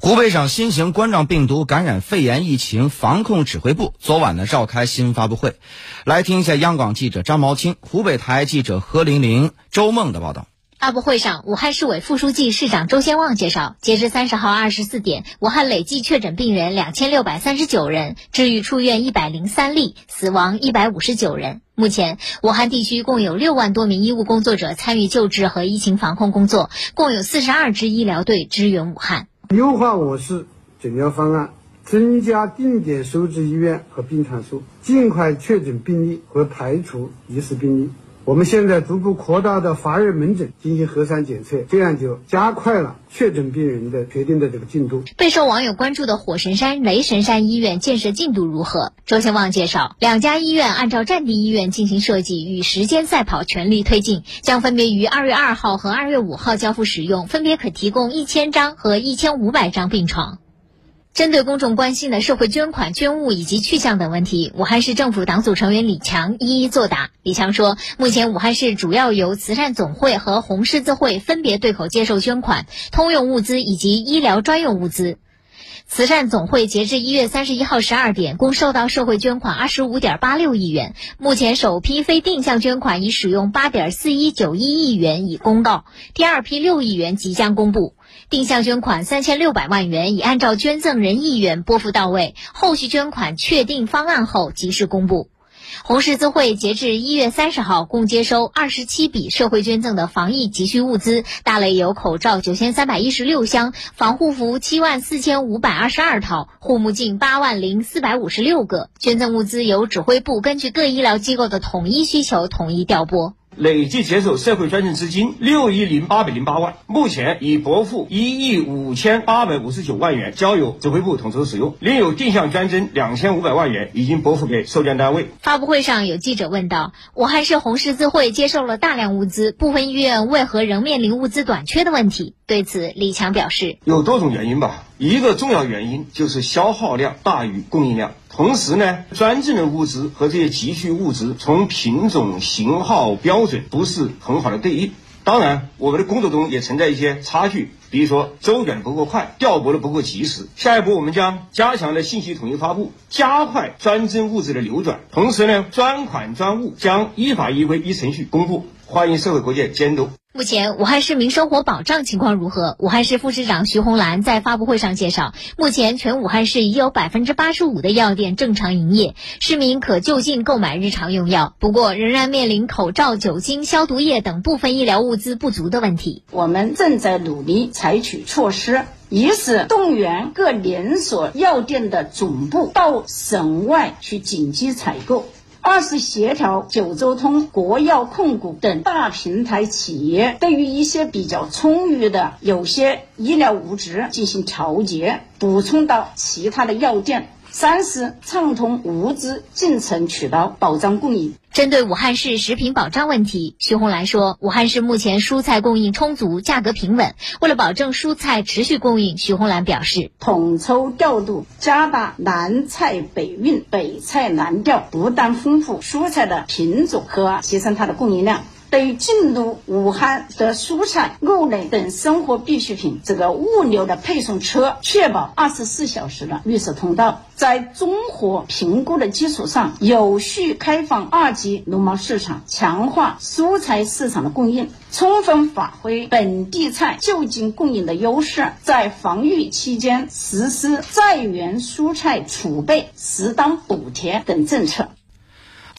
湖北省新型冠状病毒感染肺炎疫情防控指挥部昨晚呢召开新闻发布会，来听一下央广记者张毛清、湖北台记者何玲玲、周梦的报道。发布会上，武汉市委副书记、市长周先旺介绍，截至三十号二十四点，武汉累计确诊病人两千六百三十九人，治愈出院一百零三例，死亡一百五十九人。目前，武汉地区共有六万多名医务工作者参与救治和疫情防控工作，共有四十二支医疗队支援武汉。优化我市诊疗方案，增加定点收治医院和病床数，尽快确诊病例和排除疑似病例。我们现在逐步扩大到发热门诊进行核酸检测，这样就加快了确诊病人的决定的这个进度。备受网友关注的火神山、雷神山医院建设进度如何？周先旺介绍，两家医院按照战地医院进行设计与时间赛跑，全力推进，将分别于二月二号和二月五号交付使用，分别可提供一千张和一千五百张病床。针对公众关心的社会捐款、捐物以及去向等问题，武汉市政府党组成员李强一一作答。李强说，目前武汉市主要由慈善总会和红十字会分别对口接受捐款、通用物资以及医疗专用物资。慈善总会截至一月三十一号十二点，共收到社会捐款二十五点八六亿元。目前，首批非定向捐款已使用八点四一九一亿元已公告，第二批六亿元即将公布。定向捐款三千六百万元已按照捐赠人意愿拨付到位，后续捐款确定方案后及时公布。红十字会截至一月三十号共接收二十七笔社会捐赠的防疫急需物资，大类有口罩九千三百一十六箱、防护服七万四千五百二十二套、护目镜八万零四百五十六个。捐赠物资由指挥部根据各医疗机构的统一需求统一调拨。累计接受社会捐赠资金六亿零八百零八万，目前已拨付一亿五千八百五十九万元，交由指挥部统筹使用。另有定向捐赠两千五百万元已经拨付给受捐单位。发布会上有记者问到，武汉市红十字会接受了大量物资，部分医院为何仍面临物资短缺的问题？对此，李强表示，有多种原因吧，一个重要原因就是消耗量大于供应量。同时呢，专证的物资和这些急需物资从品种、型号、标准不是很好的对应。当然，我们的工作中也存在一些差距，比如说周转不够快，调拨的不够及时。下一步，我们将加强的信息统一发布，加快专证物资的流转。同时呢，专款专物将依法依规依程序公布，欢迎社会各界监督。目前，武汉市民生活保障情况如何？武汉市副市长徐红兰在发布会上介绍，目前全武汉市已有百分之八十五的药店正常营业，市民可就近购买日常用药。不过，仍然面临口罩、酒精、消毒液等部分医疗物资不足的问题。我们正在努力采取措施，一是动员各连锁药店的总部到省外去紧急采购。二是协调九州通、国药控股等大平台企业，对于一些比较充裕的有些医疗物资进行调节，补充到其他的药店。三是畅通物资进城渠道，保障供应。针对武汉市食品保障问题，徐红兰说，武汉市目前蔬菜供应充足，价格平稳。为了保证蔬菜持续供应，徐红兰表示，统筹调度，加大南菜北运、北菜南调，不断丰富蔬菜的品种和提升它的供应量。对进入武汉的蔬菜、肉类等生活必需品，这个物流的配送车确保二十四小时的绿色通道，在综合评估的基础上，有序开放二级农贸市场，强化蔬菜市场的供应，充分发挥本地菜就近供应的优势，在防御期间实施在园蔬菜储备、适当补贴等政策。